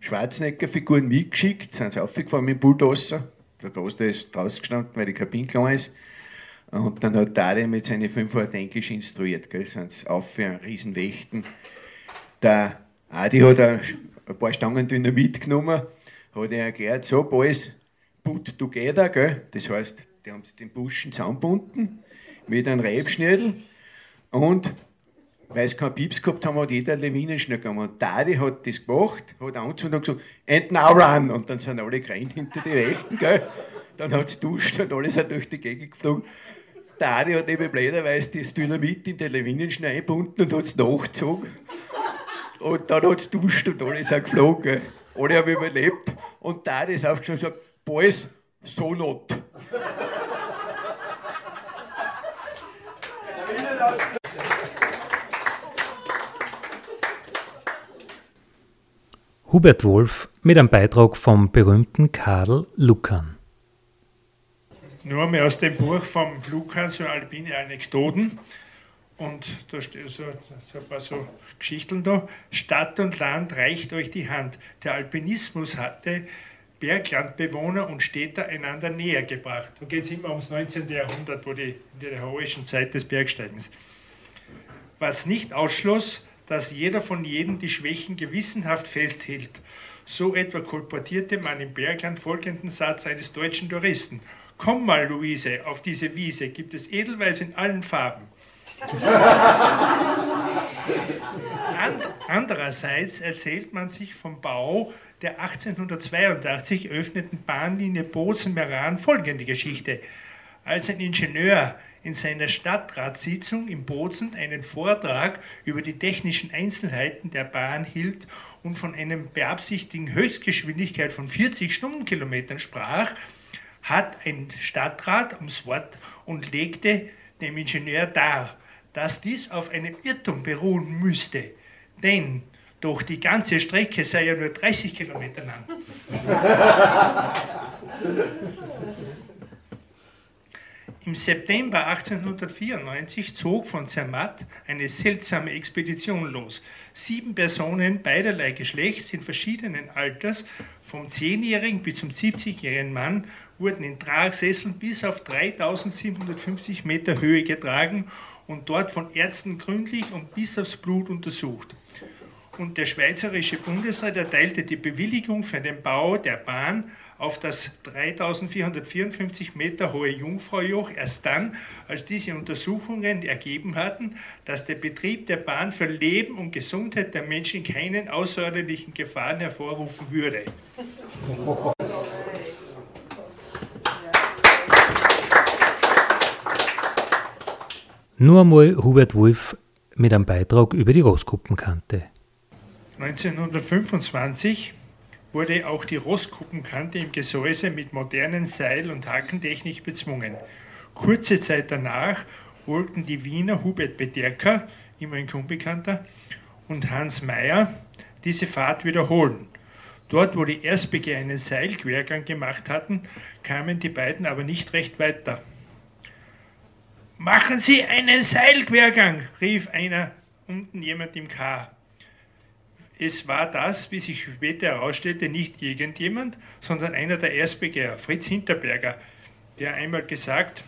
Schwarzenegger-Figuren mitgeschickt, sind sie aufgefahren mit dem Bulldozer. Der Großteil ist draußen gestanden, weil die Kabine klein ist. Und dann hat Dade mit seinen 500 Englisch instruiert, gell, sind sie auf für einen riesen Wächten. Der Adi hat ein, paar Stangen Dynamit genommen, hat er erklärt, so, Boys, put together, gell. Das heißt, die haben den Buschen zusammengebunden mit einem Rebschnittel und weil es keinen Pieps gehabt haben, hat jeder Lawinenschnur gegangen. Und Dadi hat das gemacht, hat angezogen und gesagt, and now run. Und dann sind alle gerannt hinter die Rechten, gell. Dann hat es duscht und alle sind durch die Gegend geflogen. Der hat eben blöderweise das Dynamit in die Lawinenschnur eingebunden und hat es nachgezogen. Und dann hat es duscht und alle sind geflogen. Gell. Alle haben überlebt. Und der ist aufgestanden und gesagt, Boys, so not. Hubert Wolf mit einem Beitrag vom berühmten Karl Lukan. Nur einmal aus dem Buch vom Lukan, so alpine Anekdoten. Und da steht so, so ein paar so Geschichten da. Stadt und Land reicht euch die Hand. Der Alpinismus hatte Berglandbewohner und Städter einander näher gebracht. Da geht es immer ums 19. Jahrhundert, wo die, in der heroischen Zeit des Bergsteigens. Was nicht ausschloss, dass jeder von jedem die Schwächen gewissenhaft festhielt. So etwa kolportierte man im Bergland folgenden Satz eines deutschen Touristen. Komm mal, Luise, auf diese Wiese gibt es Edelweiß in allen Farben. Andererseits erzählt man sich vom Bau der 1882 eröffneten Bahnlinie Bozen-Meran folgende Geschichte. Als ein Ingenieur in seiner Stadtratssitzung in Bozen einen Vortrag über die technischen Einzelheiten der Bahn hielt und von einer beabsichtigten Höchstgeschwindigkeit von 40 Stundenkilometern sprach, hat ein Stadtrat ums Wort und legte dem Ingenieur dar, dass dies auf einem Irrtum beruhen müsste. Denn doch die ganze Strecke sei ja nur 30 Kilometer lang. Im September 1894 zog von Zermatt eine seltsame Expedition los. Sieben Personen beiderlei Geschlechts in verschiedenen Alters, vom 10-jährigen bis zum 70-jährigen Mann, wurden in Tragsesseln bis auf 3750 Meter Höhe getragen und dort von Ärzten gründlich und bis aufs Blut untersucht. Und der Schweizerische Bundesrat erteilte die Bewilligung für den Bau der Bahn auf das 3454 Meter hohe Jungfraujoch erst dann, als diese Untersuchungen ergeben hatten, dass der Betrieb der Bahn für Leben und Gesundheit der Menschen keinen außerordentlichen Gefahren hervorrufen würde. Nur einmal Hubert Wolf mit einem Beitrag über die Roskuppenkante. 1925 wurde auch die Roskuppenkante im Gesäuse mit modernen Seil- und Hakentechnik bezwungen. Kurze Zeit danach wollten die Wiener Hubert Bederker, immer ein Unbekannter, und Hans Meyer diese Fahrt wiederholen. Dort, wo die Erstbegehr einen Seilquergang gemacht hatten, kamen die beiden aber nicht recht weiter. Machen Sie einen Seilquergang, rief einer unten jemand im K. Es war das, wie sich später herausstellte, nicht irgendjemand, sondern einer der Erstbegeher, Fritz Hinterberger, der einmal gesagt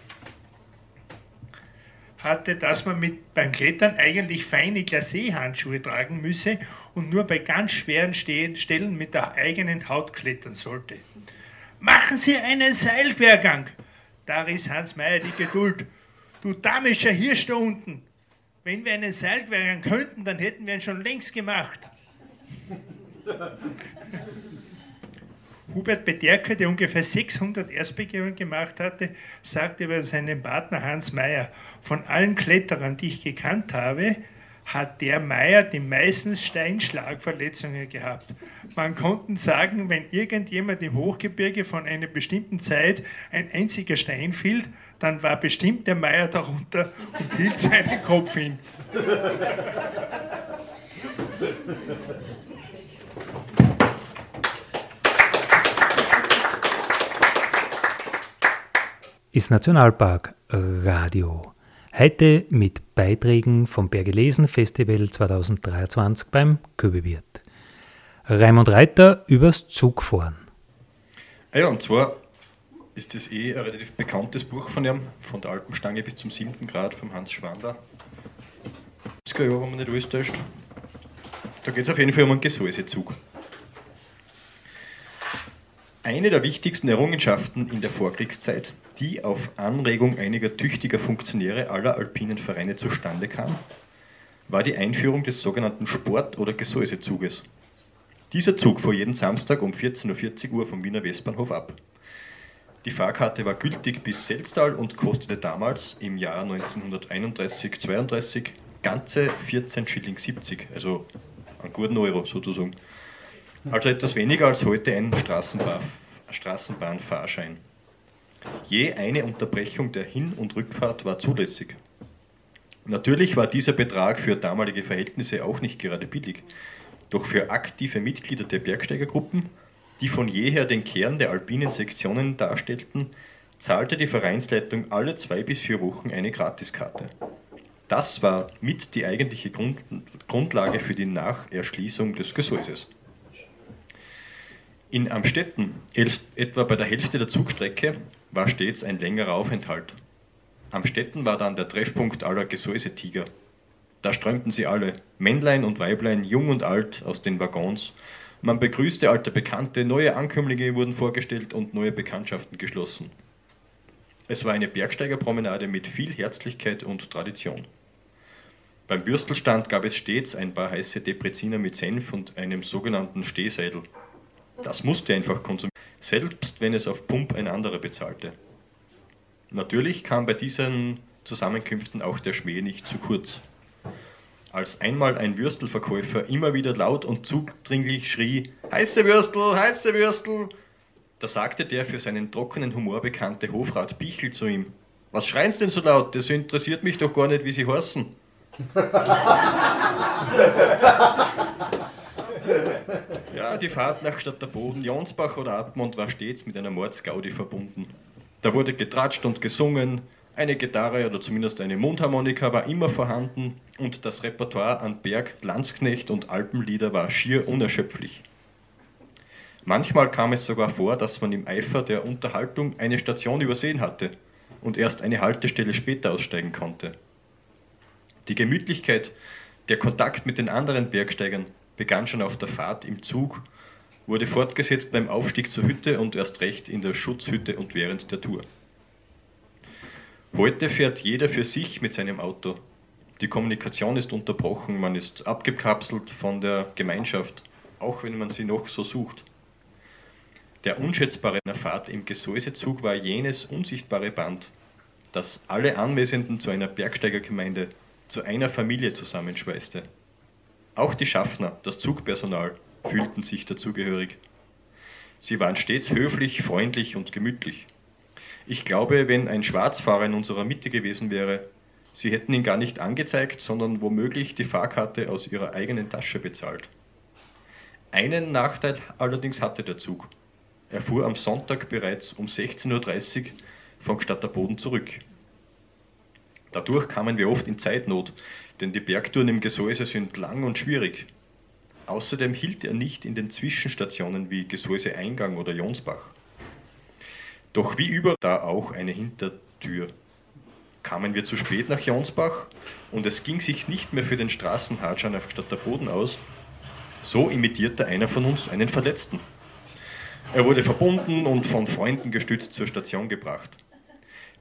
hatte, dass man mit, beim Klettern eigentlich feine Glacé-Handschuhe tragen müsse und nur bei ganz schweren Stellen mit der eigenen Haut klettern sollte. Machen Sie einen Seilquergang! Da riss Hans Meyer die Geduld. Du damischer Hirsch da unten! Wenn wir einen Seilquergang könnten, dann hätten wir ihn schon längst gemacht. Hubert Bederker, der ungefähr 600 Erstbegehungen gemacht hatte, sagte über seinen Partner Hans Meyer, von allen Kletterern, die ich gekannt habe, hat der Meier die meisten Steinschlagverletzungen gehabt. Man konnte sagen, wenn irgendjemand im Hochgebirge von einer bestimmten Zeit ein einziger Stein fiel, dann war bestimmt der Meier darunter und hielt seinen Kopf hin. Ist Nationalpark Radio. Heute mit Beiträgen vom Bergelesen Festival 2023 beim Köbewirt. Raimund Reiter übers Zugfahren. Ah ja, und zwar ist das eh ein relativ bekanntes Buch von ihm, von der Alpenstange bis zum siebten Grad von Hans Schwander. 70er Jahre, wenn nicht alles täuscht. Da geht es auf jeden Fall um einen Gesäusezug. Eine der wichtigsten Errungenschaften in der Vorkriegszeit, die auf Anregung einiger tüchtiger Funktionäre aller alpinen Vereine zustande kam, war die Einführung des sogenannten Sport- oder Gesäusezuges. Dieser Zug fuhr jeden Samstag um 14.40 Uhr vom Wiener Westbahnhof ab. Die Fahrkarte war gültig bis Selztal und kostete damals im Jahr 1931-32 ganze 14 Schilling 70, also einen guten Euro sozusagen. Also etwas weniger als heute ein Straßenbahn, Straßenbahnfahrschein. Je eine Unterbrechung der Hin- und Rückfahrt war zulässig. Natürlich war dieser Betrag für damalige Verhältnisse auch nicht gerade billig, doch für aktive Mitglieder der Bergsteigergruppen, die von jeher den Kern der alpinen Sektionen darstellten, zahlte die Vereinsleitung alle zwei bis vier Wochen eine Gratiskarte. Das war mit die eigentliche Grund, Grundlage für die Nacherschließung des Gesäuses. In Amstetten, etwa bei der Hälfte der Zugstrecke, war stets ein längerer Aufenthalt. Amstetten war dann der Treffpunkt aller Gesäusetiger. Da strömten sie alle, Männlein und Weiblein, jung und alt, aus den Waggons. Man begrüßte alte Bekannte, neue Ankömmlinge wurden vorgestellt und neue Bekanntschaften geschlossen. Es war eine Bergsteigerpromenade mit viel Herzlichkeit und Tradition. Beim Bürstelstand gab es stets ein paar heiße Depreziner mit Senf und einem sogenannten Stehseidel. Das musste einfach konsumieren, selbst wenn es auf Pump ein anderer bezahlte. Natürlich kam bei diesen Zusammenkünften auch der Schmäh nicht zu kurz. Als einmal ein Würstelverkäufer immer wieder laut und zudringlich schrie: Heiße Würstel, heiße Würstel! Da sagte der für seinen trockenen Humor bekannte Hofrat Bichel zu ihm: Was schreien's denn so laut? Das interessiert mich doch gar nicht, wie sie heißen. Die Fahrt nach Stadterboden, Jonsbach oder Admont war stets mit einer Mordsgaudi verbunden. Da wurde getratscht und gesungen, eine Gitarre oder zumindest eine Mundharmonika war immer vorhanden und das Repertoire an Berg, Landsknecht und Alpenlieder war schier unerschöpflich. Manchmal kam es sogar vor, dass man im Eifer der Unterhaltung eine Station übersehen hatte und erst eine Haltestelle später aussteigen konnte. Die Gemütlichkeit, der Kontakt mit den anderen Bergsteigern begann schon auf der Fahrt im Zug, wurde fortgesetzt beim Aufstieg zur Hütte und erst recht in der Schutzhütte und während der Tour. Heute fährt jeder für sich mit seinem Auto. Die Kommunikation ist unterbrochen, man ist abgekapselt von der Gemeinschaft, auch wenn man sie noch so sucht. Der unschätzbare Fahrt im Gesäusezug war jenes unsichtbare Band, das alle Anwesenden zu einer Bergsteigergemeinde, zu einer Familie zusammenschweißte. Auch die Schaffner, das Zugpersonal, fühlten sich dazugehörig. Sie waren stets höflich, freundlich und gemütlich. Ich glaube, wenn ein Schwarzfahrer in unserer Mitte gewesen wäre, sie hätten ihn gar nicht angezeigt, sondern womöglich die Fahrkarte aus ihrer eigenen Tasche bezahlt. Einen Nachteil allerdings hatte der Zug. Er fuhr am Sonntag bereits um 16.30 Uhr von Stadterboden zurück. Dadurch kamen wir oft in Zeitnot, denn die Bergtouren im Gesäuse sind lang und schwierig. Außerdem hielt er nicht in den Zwischenstationen wie Gesäuse Eingang oder Jonsbach. Doch wie über da auch eine Hintertür. Kamen wir zu spät nach Jonsbach und es ging sich nicht mehr für den Straßenhatscher nach Stadterboden aus, so imitierte einer von uns einen Verletzten. Er wurde verbunden und von Freunden gestützt zur Station gebracht.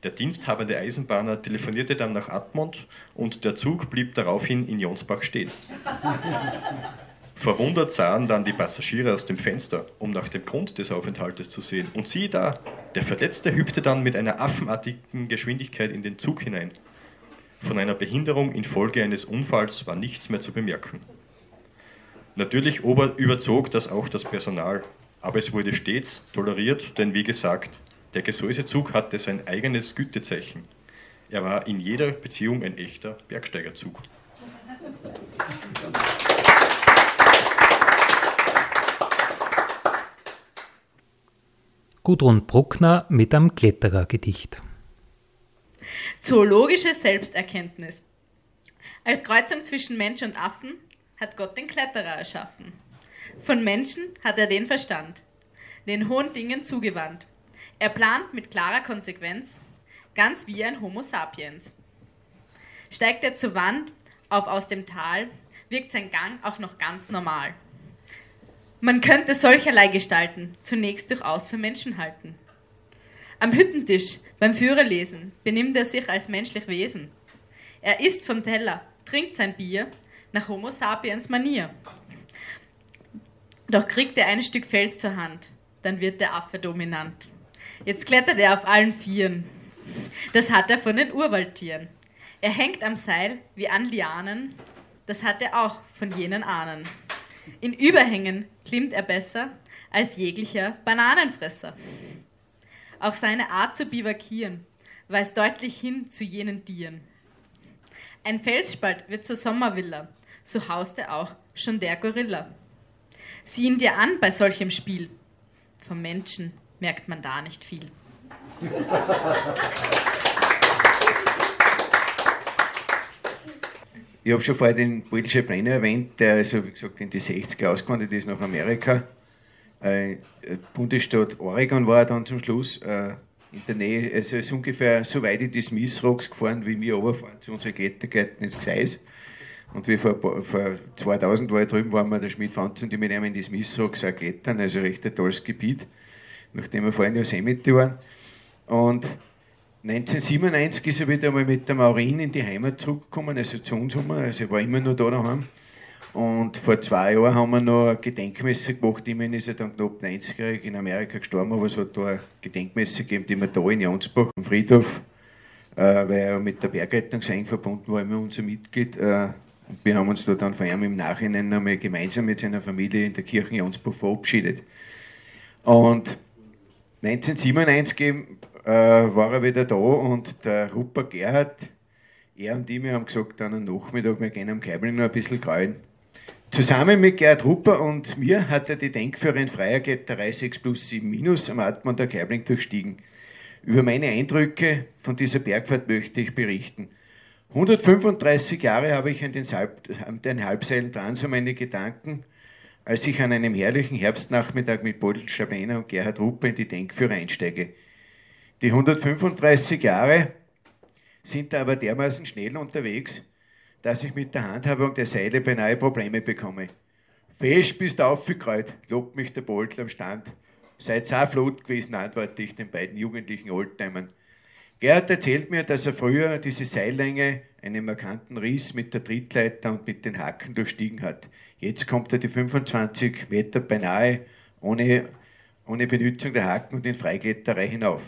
Der diensthabende Eisenbahner telefonierte dann nach Admont und der Zug blieb daraufhin in Jonsbach stehen. Verwundert sahen dann die Passagiere aus dem Fenster, um nach dem Grund des Aufenthaltes zu sehen. Und siehe da, der Verletzte hüpfte dann mit einer affenartigen Geschwindigkeit in den Zug hinein. Von einer Behinderung infolge eines Unfalls war nichts mehr zu bemerken. Natürlich überzog das auch das Personal, aber es wurde stets toleriert, denn wie gesagt, der Gesäusezug hatte sein eigenes Gütezeichen. Er war in jeder Beziehung ein echter Bergsteigerzug. Gudrun Bruckner mit einem Kletterergedicht. Zoologische Selbsterkenntnis. Als Kreuzung zwischen Mensch und Affen hat Gott den Kletterer erschaffen. Von Menschen hat er den Verstand, den hohen Dingen zugewandt. Er plant mit klarer Konsequenz, ganz wie ein Homo sapiens. Steigt er zur Wand auf aus dem Tal, wirkt sein Gang auch noch ganz normal. Man könnte solcherlei Gestalten zunächst durchaus für Menschen halten. Am Hüttentisch beim Führerlesen benimmt er sich als menschlich Wesen. Er isst vom Teller, trinkt sein Bier, nach Homo sapiens Manier. Doch kriegt er ein Stück Fels zur Hand, dann wird der Affe dominant. Jetzt klettert er auf allen Vieren. Das hat er von den Urwaldtieren. Er hängt am Seil wie an Lianen, das hat er auch von jenen Ahnen. In Überhängen klimmt er besser als jeglicher Bananenfresser. Auch seine Art zu bivakieren weist deutlich hin zu jenen Tieren. Ein Felsspalt wird zur Sommervilla, so hauste auch schon der Gorilla. Sieh ihn dir an bei solchem Spiel. Vom Menschen merkt man da nicht viel. Ich habe schon vorher den Beutlsche Brenner erwähnt, der also, wie gesagt, in die 60er ausgewandert ist nach Amerika. Äh, Bundesstaat Oregon war er dann zum Schluss. Äh, in der Nähe, also ist ungefähr so weit in die Smith Rocks gefahren, wie wir runterfahren zu unseren Klettergärten ins Gseis. Und wie vor, vor 2000 war ich drüben, waren wir der Schmidt Fanz und die mit einem in die Smith Rocks auch klettern, also recht ein tolles Gebiet, nachdem wir vorhin ja Semite waren. Und 1997 ist er wieder einmal mit der Maurin in die Heimat zurückgekommen, also zu uns, also er war immer noch da daheim. Und vor zwei Jahren haben wir noch eine Gedenkmesse gemacht. Immerhin ist er dann knapp 90-jährig in Amerika gestorben, aber es hat da eine Gedenkmesse gegeben, die wir da in Jansbach am Friedhof, äh, weil er mit der Bergrettung eng verbunden war, immer unser Mitglied. Äh, und wir haben uns da dann vor allem im Nachhinein einmal gemeinsam mit seiner Familie in der Kirche Jansbach verabschiedet. Und 1997 äh, war er wieder da und der Rupert Gerhard, er und ich, wir haben gesagt, dann am Nachmittag, wir gehen am Keibling noch ein bisschen kraulen. Zusammen mit Gerd Rupper und mir hat er die Denkführerin Freier Kletterei 6 plus 7 minus am Atman der Keibling durchstiegen. Über meine Eindrücke von dieser Bergfahrt möchte ich berichten. 135 Jahre habe ich an den, Salb, an den Halbseilen dran, so meine Gedanken, als ich an einem herrlichen Herbstnachmittag mit Bodil Schabiner und Gerhard Rupper in die Denkführer einsteige. Die 135 Jahre sind da aber dermaßen schnell unterwegs, dass ich mit der Handhabung der Seile beinahe Probleme bekomme. Fest bist du aufgekreuzt, lobt mich der Boltl am Stand. Seid so flott gewesen, antworte ich den beiden jugendlichen Oldtimern. Gerhard erzählt mir, dass er früher diese Seillänge, einen markanten Riss mit der Trittleiter und mit den Haken durchstiegen hat. Jetzt kommt er die 25 Meter beinahe ohne, ohne Benutzung der Haken und in Freikletterei hinauf.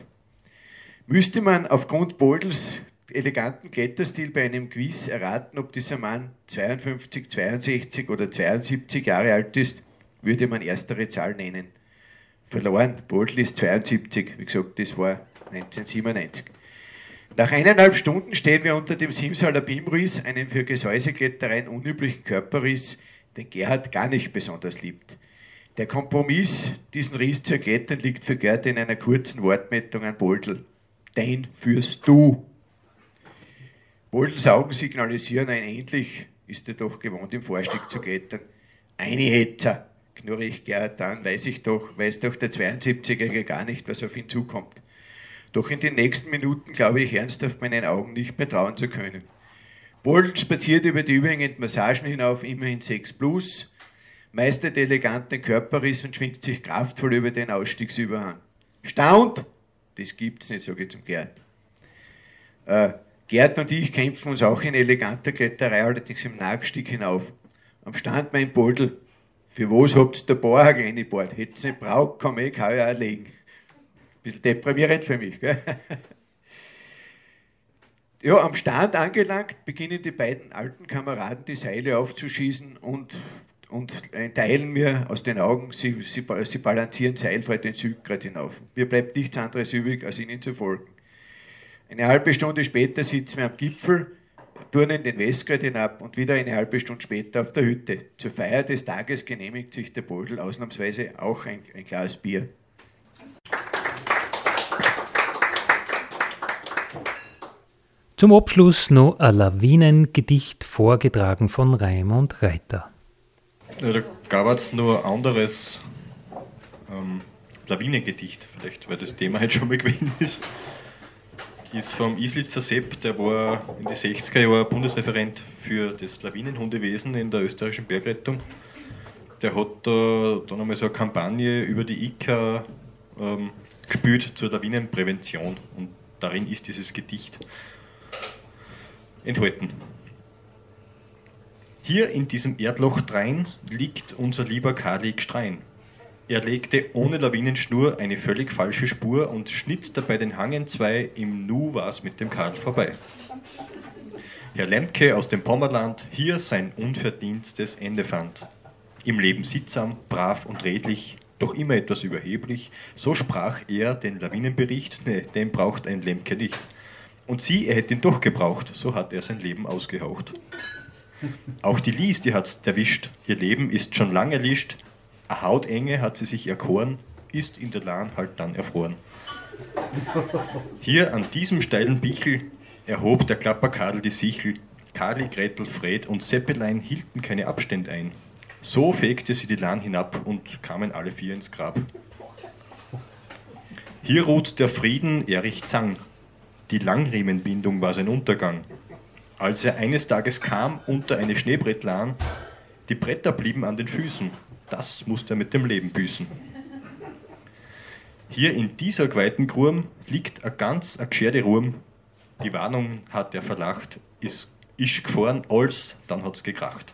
Müsste man aufgrund Boldels eleganten Kletterstil bei einem Quiz erraten, ob dieser Mann 52, 62 oder 72 Jahre alt ist, würde man erstere Zahl nennen. Verloren, Boldl ist 72, wie gesagt, das war 1997. Nach eineinhalb Stunden stehen wir unter dem Simsaler Bimriss, einem für Gesäuseklettereien unüblichen Körperriss, den Gerhard gar nicht besonders liebt. Der Kompromiss, diesen Riss zu erklettern, liegt für Gerd in einer kurzen Wortmeldung an Boldl. Den führst du. Boldels Augen signalisieren, ein endlich ist er doch gewohnt, im Vorstieg zu klettern. Eine Hetzer, knurre ich Gerhard an, weiß ich doch, weiß doch der 72-Jährige gar nicht, was auf ihn zukommt. Doch in den nächsten Minuten glaube ich ernsthaft meinen Augen nicht mehr trauen zu können. Boldel spaziert über die überhängenden Massagen hinauf, immerhin 6 plus, meistert elegant den Körperriss und schwingt sich kraftvoll über den Ausstiegsüberhang. Staunt! Das gibt's nicht, sage ich zum Gerd. Äh, Gerd und ich kämpfen uns auch in eleganter Kletterei, allerdings im Nagstieg hinauf. Am Stand mein Bodel. Für was habt ihr der Bohrhagel eingebaut? Hätt's nicht braucht, kann ich auch legen. Bisschen deprimierend für mich, gell? Ja, am Stand angelangt, beginnen die beiden alten Kameraden die Seile aufzuschießen und, und teilen mir aus den Augen, sie, sie, sie balancieren seilfrei den Südgrad hinauf. Mir bleibt nichts anderes übrig, als ihnen zu folgen. Eine halbe Stunde später sitzen wir am Gipfel, turnen den Westgrad hinab und wieder eine halbe Stunde später auf der Hütte. Zur Feier des Tages genehmigt sich der Beutel ausnahmsweise auch ein, ein Glas Bier. Zum Abschluss noch ein Lawinengedicht vorgetragen von Raimund Reiter. Ja, da gab es noch ein anderes ähm, Lawinengedicht, vielleicht, weil das Thema halt schon mal gewesen ist ist vom Islitzer Sepp, der war in den 60er Jahren Bundesreferent für das Lawinenhundewesen in der österreichischen Bergrettung. Der hat da dann einmal so eine Kampagne über die ICA ähm, gespielt zur Lawinenprävention und darin ist dieses Gedicht enthalten. Hier in diesem Erdloch drein liegt unser lieber Kali Gstrein. Er legte ohne Lawinenschnur eine völlig falsche Spur und schnitt dabei den Hang entzwei. Im Nu war's mit dem Karl vorbei. Herr Lemke aus dem Pommerland hier sein unverdienstes Ende fand. Im Leben sittsam, brav und redlich, doch immer etwas überheblich, so sprach er den Lawinenbericht, ne, den braucht ein Lemke nicht. Und sie, er hätte ihn doch gebraucht, so hat er sein Leben ausgehaucht. Auch die Lies, die hat's erwischt. Ihr Leben ist schon lange erlischt. A Hautenge hat sie sich erkoren, ist in der Lahn halt dann erfroren. Hier an diesem steilen Bichel erhob der Klapperkadel die Sichel. Kali, Gretel, Fred und Seppelein hielten keine Abstände ein. So fegte sie die Lahn hinab und kamen alle vier ins Grab. Hier ruht der Frieden Erich Zang. Die Langriemenbindung war sein Untergang. Als er eines Tages kam unter eine Schneebrettlahn, die Bretter blieben an den Füßen. Das musste er mit dem Leben büßen. Hier in dieser Gweitengurm liegt ein ganz a gescherte Ruhm. Die Warnung hat er verlacht, ist isch gefahren, als dann hat's gekracht.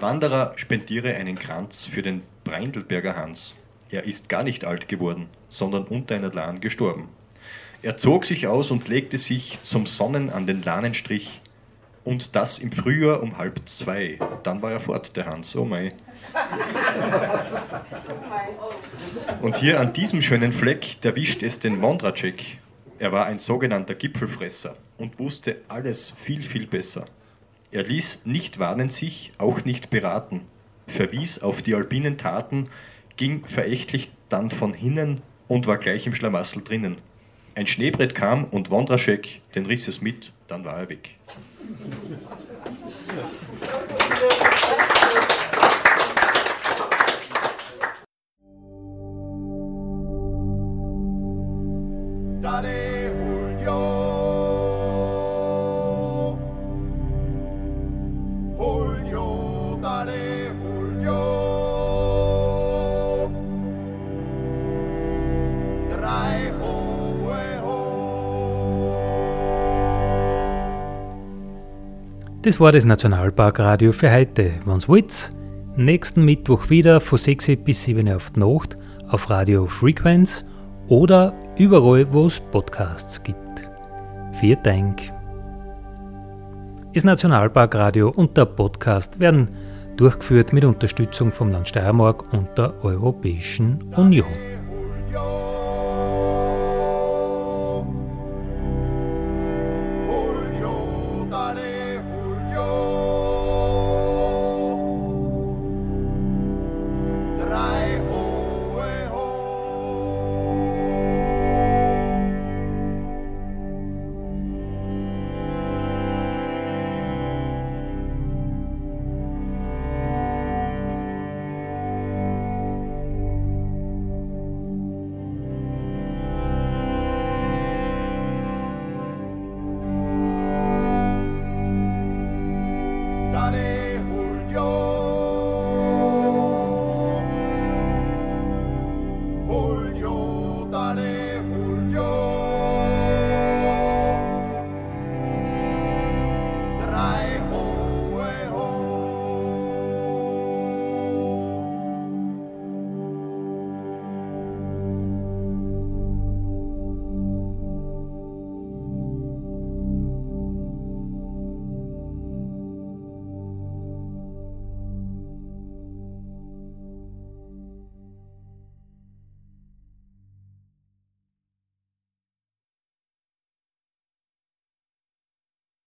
Wanderer spendiere einen Kranz für den Breindelberger Hans. Er ist gar nicht alt geworden, sondern unter einer Lahn gestorben. Er zog sich aus und legte sich zum Sonnen an den Lahnenstrich. Und das im Frühjahr um halb zwei. Dann war er fort, der Hans. Oh mei. Und hier an diesem schönen Fleck, da wischt es den Mondracek. Er war ein sogenannter Gipfelfresser und wusste alles viel, viel besser. Er ließ nicht warnen sich, auch nicht beraten, verwies auf die alpinen Taten, ging verächtlich dann von hinnen und war gleich im Schlamassel drinnen. Ein Schneebrett kam und Wondraschek, den riss es mit, dann war er weg. Dare Das war das Nationalparkradio für heute. Wenn's wollt, nächsten Mittwoch wieder von 6 bis 7 auf die Nacht auf Radio Frequenz oder überall, wo es Podcasts gibt. Vielen Dank. Das Nationalparkradio und der Podcast werden durchgeführt mit Unterstützung vom Land Steiermark und der Europäischen Union.